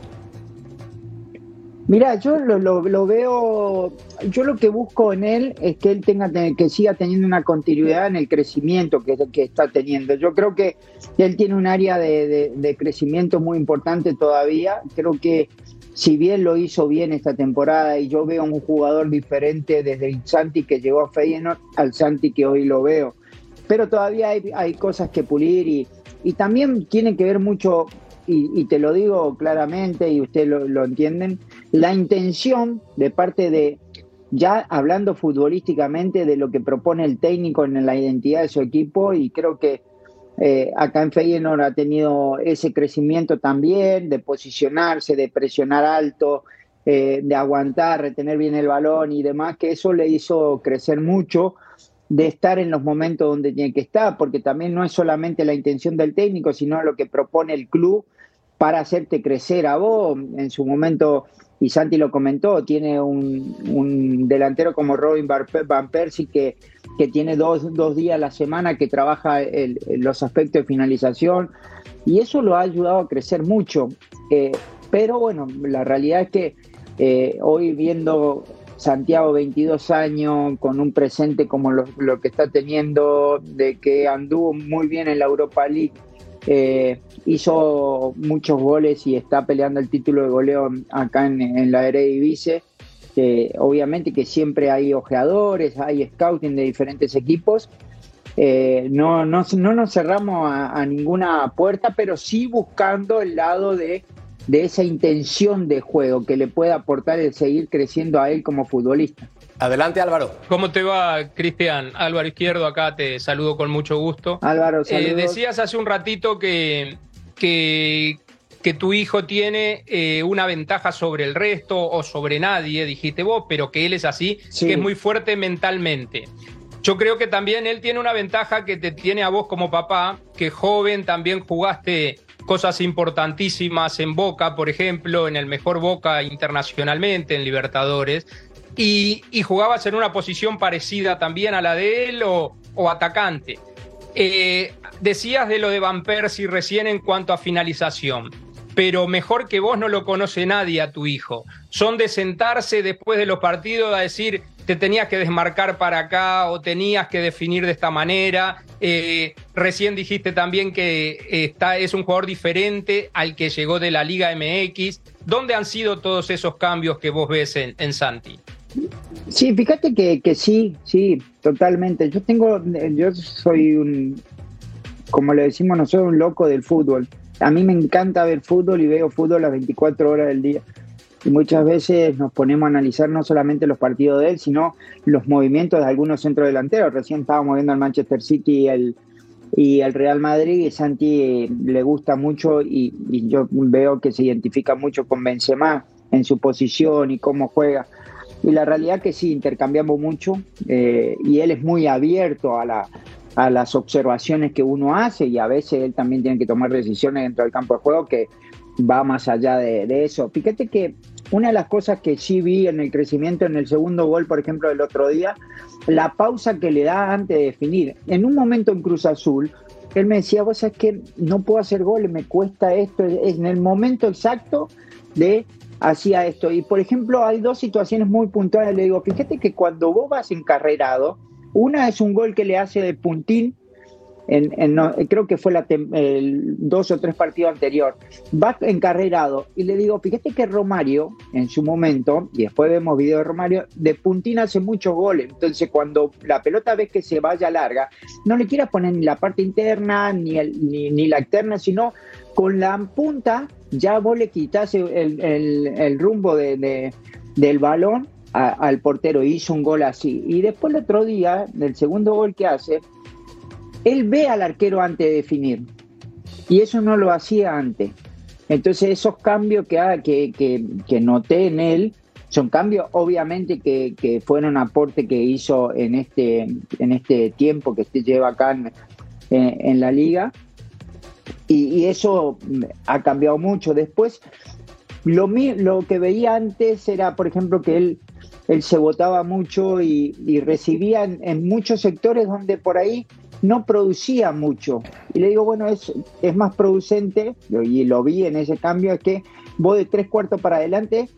Speaker 11: Mira, yo lo, veo, yo lo que busco en él es que él tenga que siga teniendo una continuidad en el crecimiento que, está teniendo. Yo creo que él tiene un área de, crecimiento muy importante todavía. Creo que si bien lo hizo bien esta temporada y yo veo un jugador diferente desde el Santi que llegó a Feyenoord al Santi que hoy lo veo. Pero todavía hay, cosas que pulir y, y también tiene que ver mucho y, te lo digo claramente y ustedes lo, entienden, la intención de parte de, ya hablando futbolísticamente de lo que propone el técnico en la identidad de su equipo y creo que eh, acá en Feyenoord ha tenido ese crecimiento también, de posicionarse, de presionar alto, eh, de aguantar, retener bien el balón y demás, que eso le hizo crecer mucho de estar en los momentos donde tiene que estar, porque también no es solamente la intención del técnico, sino lo que propone el club para hacerte crecer a vos. En su momento, y Santi lo comentó, tiene un, delantero como Robin Van Persie que, que tiene dos, días a la semana que trabaja los aspectos de finalización, y eso lo ha ayudado a crecer mucho. Eh, pero bueno, la realidad es que eh, hoy viendo Santiago 22 años, con un presente como lo, que está teniendo, de que anduvo muy bien en la Europa League, eh, hizo muchos goles y está peleando el título de goleo acá en, la Eredivisie. Obviamente que siempre hay ojeadores, hay scouting de diferentes equipos, eh, no, no, no, nos cerramos a, ninguna puerta, pero sí buscando el lado de, de esa intención de juego que le pueda aportar el seguir creciendo a él como futbolista.
Speaker 1: Adelante Álvaro.
Speaker 6: ¿Cómo te va, Cristian? Álvaro Izquierdo, acá te saludo con mucho gusto.
Speaker 11: Álvaro,
Speaker 6: eh,
Speaker 11: saludos.
Speaker 6: decías hace un ratito que, que, que tu hijo tiene eh, una ventaja sobre el resto o sobre nadie, dijiste vos, pero que él es así, que es muy fuerte mentalmente. Yo creo que también él tiene una ventaja que te tiene a vos como papá, que joven también jugaste cosas importantísimas en Boca, por ejemplo, en el mejor Boca internacionalmente, en Libertadores, y, jugabas en una posición parecida también a la de él o, atacante. Eh, decías de lo de Van Persie recién en cuanto a finalización, pero mejor que vos no lo conoce nadie a tu hijo. Son de sentarse después de los partidos a decir, te tenías que desmarcar para acá o tenías que definir de esta manera. Eh, recién dijiste también que está, es un jugador diferente al que llegó de la Liga MX. ¿Dónde han sido todos esos cambios que vos ves en, en Santi?
Speaker 11: Sí, fíjate que, que, sí, sí, totalmente. Yo tengo, yo soy un, como le decimos nosotros, un loco del fútbol. A mí me encanta ver fútbol y veo fútbol las 24 horas del día. Y muchas veces nos ponemos a analizar no solamente los partidos de él, sino los movimientos de algunos centrodelanteros. Recién estábamos viendo al Manchester City y el, y el Real Madrid y Santi eh, le gusta mucho y, yo veo que se identifica mucho con Benzema en su posición y cómo juega. Y la realidad que sí, intercambiamos mucho eh, y él es muy abierto a, la, a las observaciones que uno hace y a veces él también tiene que tomar decisiones dentro del campo de juego que va más allá de, eso. Fíjate que una de las cosas que sí vi en el crecimiento en el segundo gol, por ejemplo, del otro día, la pausa que le da antes de definir. En un momento en Cruz Azul, él me decía, vos sabés que no puedo hacer goles, me cuesta esto, es en el momento exacto de hacía esto. Y por ejemplo, hay dos situaciones muy puntuales. Le digo, fíjate que cuando vos vas encarrerado, una es un gol que le hace de puntín, en, creo que fue el dos o tres partidos anterior, va encarrerado y le digo, fíjate que Romario en su momento, y después vemos video de Romario, de puntín hace muchos goles, entonces cuando la pelota ves que se vaya larga, no le quieras poner ni la parte interna ni, el, ni la externa, sino con la punta ya vos le quitas el, rumbo de, del balón al portero, hizo un gol así. Y después el otro día, del segundo gol que hace, él ve al arquero antes de definir. Y eso no lo hacía antes. Entonces esos cambios que, que, que, noté en él son cambios obviamente que, que, fueron aporte que hizo en este, en este tiempo que este lleva acá en la liga y, eso ha cambiado mucho. Después, lo, lo que veía antes era, por ejemplo, que él, él se votaba mucho y, recibía en, muchos sectores donde por ahí no producía mucho. Y le digo, bueno, es, es más producente, y lo vi en ese cambio, es que vos de tres cuartos para adelante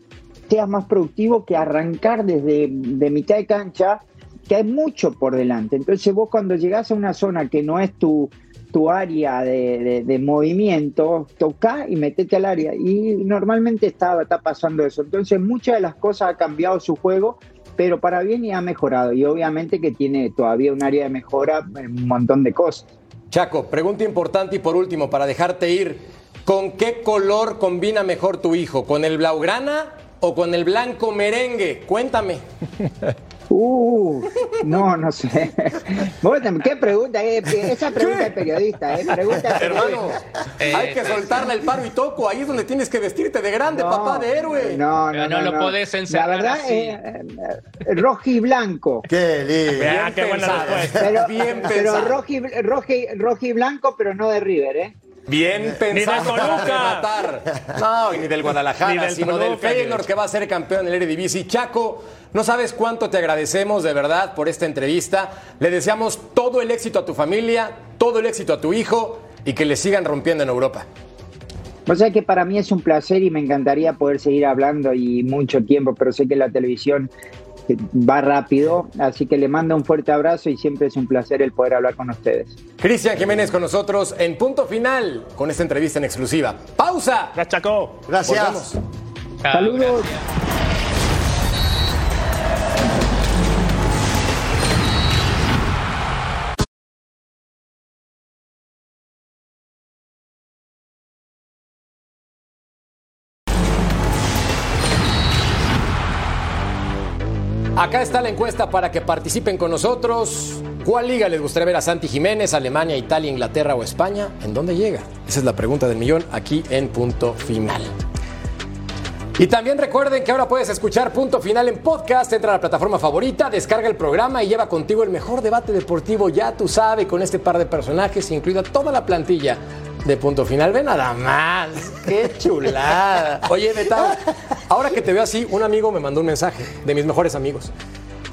Speaker 11: seas más productivo que arrancar desde de mitad de cancha, que hay mucho por delante. Entonces vos cuando llegás a una zona que no es tu, tu área de, movimiento, toca y metete al área. Y normalmente está, está pasando eso. Entonces muchas de las cosas ha cambiado su juego, pero para bien y ha mejorado. Y obviamente que tiene todavía un área de mejora en un montón de cosas.
Speaker 1: Chaco, pregunta importante y por último, para dejarte ir, ¿con qué color combina mejor tu hijo? ¿Con el blaugrana o con el blanco merengue? Cuéntame.
Speaker 11: Uh, no, no sé. ¿Qué pregunta? Esa pregunta es periodista, ¿eh? Pregunta
Speaker 1: Hermano, hay que soltarle el paro y toco. Ahí es donde tienes que vestirte de grande, papá, de héroe.
Speaker 11: No, no,
Speaker 6: no,
Speaker 11: no,
Speaker 6: lo podés encerrar
Speaker 11: La verdad,
Speaker 6: así.
Speaker 11: Eh, eh, rojo y blanco.
Speaker 8: Qué lindo.
Speaker 1: Bien
Speaker 7: qué buena
Speaker 1: pensado.
Speaker 7: respuesta.
Speaker 11: Pero,
Speaker 1: Bien
Speaker 11: pero
Speaker 1: pensado.
Speaker 11: rojo, y, rojo y- rojo y blanco, pero no de River, ¿eh?
Speaker 1: Bien pensado
Speaker 7: Toluca.
Speaker 1: para rematar. No, y ni del Guadalajara,
Speaker 7: Ni del
Speaker 1: sino del
Speaker 7: Toluca,
Speaker 1: Feyenoord
Speaker 7: ni-
Speaker 1: que va a ser campeón del Eredivisie. Chaco, no sabes cuánto te agradecemos de verdad por esta entrevista. Le deseamos todo el éxito a tu familia, todo el éxito a tu hijo y que le sigan rompiendo en Europa.
Speaker 11: O sea que para mí es un placer y me encantaría poder seguir hablando y mucho tiempo, pero sé que la televisión va rápido, así que le mando un fuerte abrazo y siempre es un placer el poder hablar con ustedes.
Speaker 1: Cristian Jiménez con nosotros en punto final con esta entrevista en exclusiva. ¡Pausa!
Speaker 7: Gracias, Chaco.
Speaker 8: Gracias.
Speaker 11: Saludos.
Speaker 6: gracias.
Speaker 1: Acá está la encuesta para que participen con nosotros. ¿Cuál liga les gustaría ver a Santi Jiménez? ¿Alemania, Italia, Inglaterra o España? ¿En dónde llega? Esa es la pregunta del millón aquí en punto final. Y también recuerden que ahora puedes escuchar Punto Final en podcast. Entra a la plataforma favorita, descarga el programa y lleva contigo el mejor debate deportivo, ya tú sabes, con este par de personajes, incluida toda la plantilla de Punto Final. Ve nada más. ¡Qué chulada! Oye, Betao, ahora que te veo así, un amigo me mandó un mensaje de mis mejores amigos.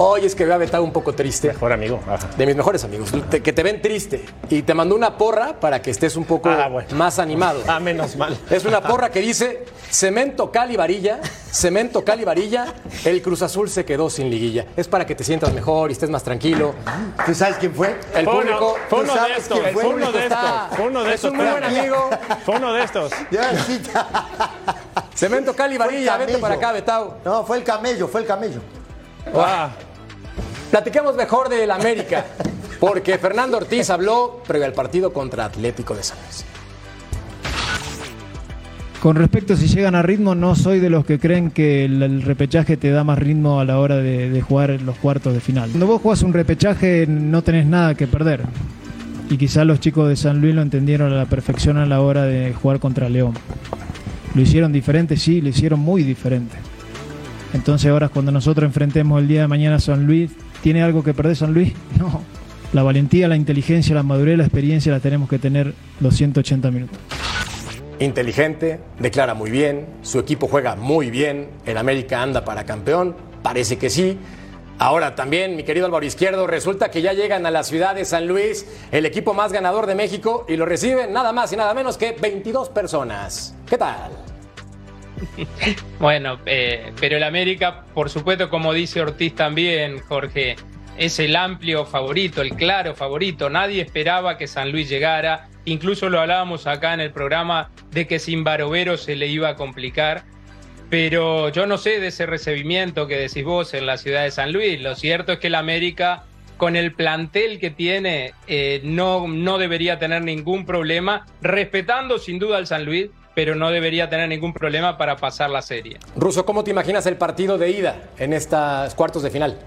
Speaker 1: Oye, es que veo a Betao un poco triste.
Speaker 7: Mejor amigo. Ajá.
Speaker 1: De mis mejores amigos, te- que te ven triste. Y te mandó una porra para que estés un poco
Speaker 7: Ah, bueno.
Speaker 1: más animado.
Speaker 7: Ah, menos mal.
Speaker 1: Es una porra que dice cemento cal y varilla, cemento cal y varilla, el Cruz Azul se quedó sin liguilla. Es para que te sientas mejor y estés más tranquilo.
Speaker 8: ¿Tú sabes quién fue?
Speaker 1: El
Speaker 7: Fue uno-
Speaker 1: público.
Speaker 7: fue
Speaker 1: ¿tú
Speaker 7: uno de
Speaker 1: sabes
Speaker 7: estos,
Speaker 1: quién
Speaker 7: fue uno de estos, fue uno de
Speaker 1: Es
Speaker 7: estos,
Speaker 1: un muy buen amigo.
Speaker 7: Fue uno de estos.
Speaker 8: Ya, sí.
Speaker 1: Cemento cal y
Speaker 8: Fue el
Speaker 1: varilla, vete para acá, Betao.
Speaker 8: No, fue el camello, fue el camello.
Speaker 7: Ah,
Speaker 1: Platiquemos mejor del América, porque Fernando Ortiz habló previo al partido contra Atlético de San Luis.
Speaker 12: Con respecto a si llegan a ritmo, no soy de los que creen que el, repechaje te da más ritmo a la hora de, de jugar los cuartos de final. Cuando vos jugás un repechaje no tenés nada que perder. Y quizás los chicos de San Luis lo entendieron a la perfección a la hora de jugar contra León. Lo hicieron diferente, sí, lo hicieron muy diferente. Entonces ahora cuando nosotros enfrentemos el día de mañana a San Luis, ¿tiene algo que perder San Luis? No. La valentía, la inteligencia, la madurez, la experiencia la tenemos que tener los 180 minutos.
Speaker 1: Inteligente, declara muy bien, su equipo juega muy bien, el América anda para campeón, parece que sí. Ahora también, mi querido Álvaro Izquierdo, resulta que ya llegan a la ciudad de San Luis, el equipo más ganador de México, y lo reciben nada más y nada menos que 22 personas. ¿Qué tal?
Speaker 6: Bueno, eh, pero el América, por supuesto, como dice Ortiz también, Jorge, es el amplio favorito, el claro favorito. Nadie esperaba que San Luis llegara. Incluso lo hablábamos acá en el programa de que sin Barovero se le iba a complicar. Pero yo no sé de ese recibimiento que decís vos en la ciudad de San Luis. Lo cierto es que el América, con el plantel que tiene, eh, no, no debería tener ningún problema, respetando sin duda al San Luis, pero no debería tener ningún problema para pasar la serie.
Speaker 1: Russo, ¿cómo te imaginas el partido de ida en estos cuartos de final?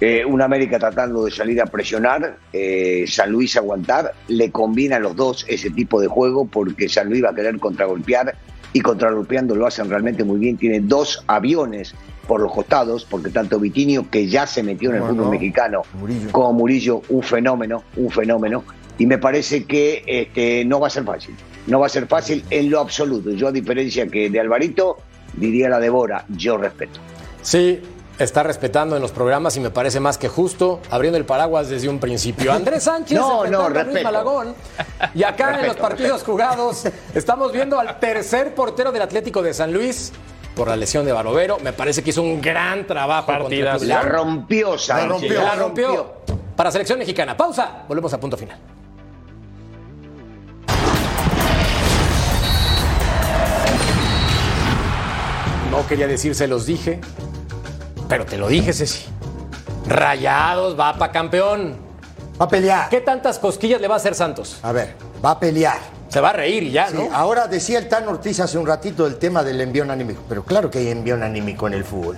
Speaker 5: Eh, un América tratando de salir a presionar, eh, San Luis aguantar, le combina a los dos ese tipo de juego porque San Luis va a querer contragolpear y contragolpeando lo hacen realmente muy bien. Tiene dos aviones por los costados, porque tanto Vitinho, que ya se metió en el
Speaker 8: Bueno,
Speaker 5: fútbol mexicano,
Speaker 8: Murillo.
Speaker 5: como Murillo, un fenómeno, un fenómeno. Y me parece que este, no va a ser fácil, no va a ser fácil en lo absoluto. Yo, a diferencia que de Alvarito, diría la Devora, yo respeto.
Speaker 1: Sí, está respetando en los programas y me parece más que justo, abriendo el paraguas desde un principio. Andrés Sánchez
Speaker 5: No, no,
Speaker 1: a Luis
Speaker 5: respeto.
Speaker 1: Malagón. Y acá en los
Speaker 5: Respeto,
Speaker 1: partidos jugados estamos viendo al tercer portero del Atlético de San Luis por la lesión de Barovero. Me parece que hizo un gran trabajo.
Speaker 5: La rompió, Sánchez.
Speaker 8: rompió,
Speaker 1: La rompió para selección mexicana. Pausa, volvemos a punto final. Quería decir se los dije, pero te lo dije, Ceci. Rayados va para campeón.
Speaker 8: Va a pelear.
Speaker 1: ¿Qué tantas cosquillas le va a hacer Santos?
Speaker 8: A ver, va a pelear.
Speaker 1: Se va a reír y ya,
Speaker 8: Sí,
Speaker 1: ¿no?
Speaker 8: Ahora decía el Tan Ortiz hace un ratito del tema del envión anímico, pero claro que hay envión anímico en el fútbol.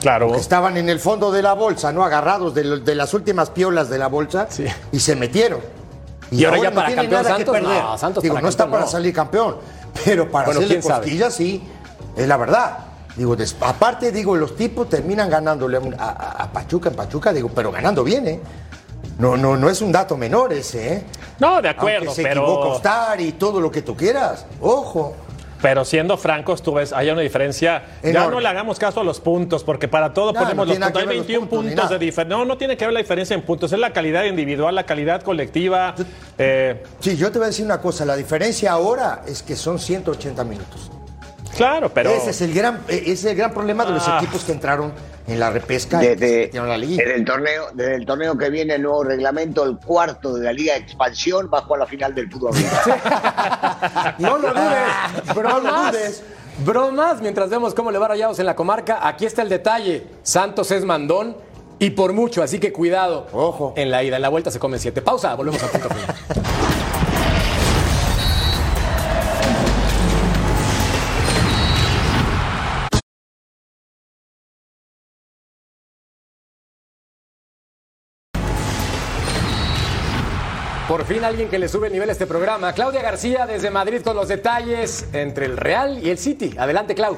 Speaker 7: claro.
Speaker 8: Estaban en el fondo de la bolsa, ¿no? Agarrados de, lo- de las últimas piolas de la bolsa
Speaker 1: Sí.
Speaker 8: y se metieron.
Speaker 1: ¿Y ahora ya para
Speaker 8: tiene
Speaker 1: campeón
Speaker 8: nada que
Speaker 1: Santos?
Speaker 8: perder.
Speaker 1: No, Santos
Speaker 8: Digo,
Speaker 1: para
Speaker 8: no está
Speaker 1: campeón,
Speaker 8: para
Speaker 1: no.
Speaker 8: salir campeón, pero para
Speaker 1: Bueno,
Speaker 8: hacerle cosquillas sí, es la verdad. Digo, aparte, digo, los tipos terminan ganándole a, un- a- a- Pachuca en Pachuca, digo, pero ganando bien, ¿eh? No, no, no es un dato menor ese, ¿eh?
Speaker 7: No, de acuerdo,
Speaker 8: Aunque se
Speaker 7: pero.
Speaker 8: equivoca Ostar y todo lo que tú quieras. Ojo.
Speaker 7: Pero siendo francos, tú ves, hay una diferencia. Ya no le hagamos caso a los puntos, porque para todo
Speaker 8: No,
Speaker 7: ponemos
Speaker 8: no
Speaker 7: los puntos. Hay
Speaker 8: ver los
Speaker 7: 21
Speaker 8: puntos,
Speaker 7: de diferencia. No, no tiene que ver la diferencia en puntos. Es la calidad individual, la calidad colectiva. Eh,
Speaker 8: Sí, yo te voy a decir una cosa, la diferencia ahora es que son 180 minutos.
Speaker 7: Claro, pero.
Speaker 8: Ese es el gran, ese es el gran problema de los
Speaker 7: Ah.
Speaker 8: equipos que entraron en la repesca y que se
Speaker 5: Desde,
Speaker 8: la liga.
Speaker 5: desde el torneo, desde el torneo que viene el nuevo reglamento, el cuarto de la Liga de Expansión va a la final del fútbol.
Speaker 1: No lo dudes.
Speaker 8: No lo dudes.
Speaker 1: Bromas, mientras vemos cómo le va Rayados en la comarca. Aquí está el detalle. Santos es mandón y por mucho, así que cuidado.
Speaker 8: Ojo.
Speaker 1: En la ida, en la vuelta se comen siete. Pausa, volvemos a punto final. fin alguien que le sube el nivel a este programa. Claudia García desde Madrid con los detalles entre el Real y el City. Adelante, Clau.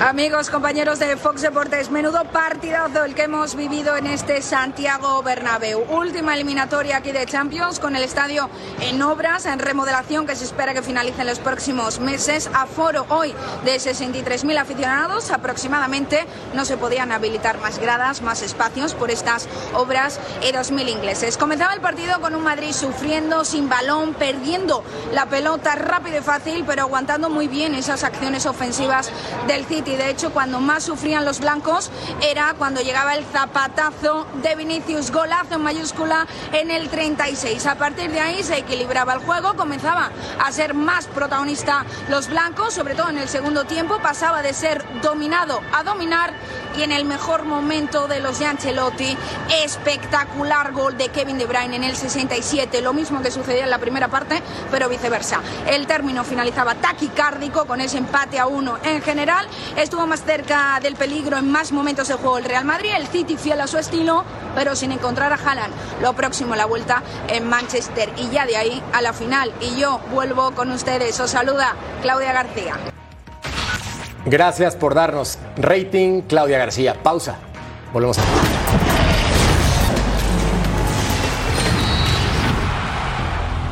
Speaker 13: Amigos, compañeros de Fox Deportes, menudo partidazo el que hemos vivido en este Santiago Bernabéu. Última eliminatoria aquí de Champions con el estadio en obras, en remodelación que se espera que finalice en los próximos meses. Aforo hoy de 63.000 aficionados aproximadamente. No se podían habilitar más gradas, más espacios por estas obras y 2.000 ingleses. Comenzaba el partido con un Madrid sufriendo, sin balón, perdiendo la pelota rápido y fácil, pero aguantando muy bien esas acciones ofensivas del City y de hecho cuando más sufrían los blancos era cuando llegaba el zapatazo de Vinicius, golazo en mayúscula en el 36. A partir de ahí se equilibraba el juego, comenzaba a ser más protagonista los blancos, sobre todo en el segundo tiempo, pasaba de ser dominado a dominar y en el mejor momento de los de Ancelotti, espectacular gol de Kevin De Bruyne en el 67, lo mismo que sucedía en la primera parte, pero viceversa. El término finalizaba taquicárdico con ese empate a uno en general estuvo más cerca del peligro en más momentos de juego el Real Madrid, el City fiel a su estilo, pero sin encontrar a Haaland. Lo próximo la vuelta en Manchester y ya de ahí a la final. Y yo vuelvo con ustedes. Os saluda Claudia García.
Speaker 1: Gracias por darnos rating, Claudia García. Pausa. Volvemos a.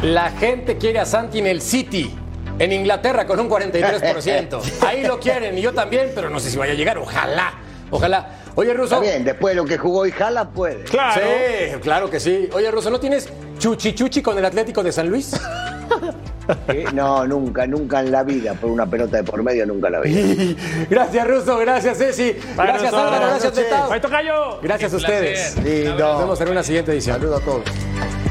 Speaker 1: La gente quiere a Santi en el City. En Inglaterra con un 43%. Ahí lo quieren y yo también, pero no sé si vaya a llegar. Ojalá, ojalá. Oye, Ruso.
Speaker 5: Está bien, después de lo que jugó y jala, puede.
Speaker 1: Claro. Sí, claro que sí. Oye, Ruso, ¿no tienes chuchi chuchi con el Atlético de San Luis?
Speaker 5: Eh, No, nunca, nunca en la vida, por una pelota de por medio, nunca en la vida.
Speaker 1: gracias, Ruso. Gracias, Ceci. Gracias,
Speaker 7: Russo.
Speaker 1: Álvaro. Gracias. Tetao. Gracias a ustedes.
Speaker 7: Lindo.
Speaker 1: Nos vemos en una siguiente edición.
Speaker 8: Saludos a todos.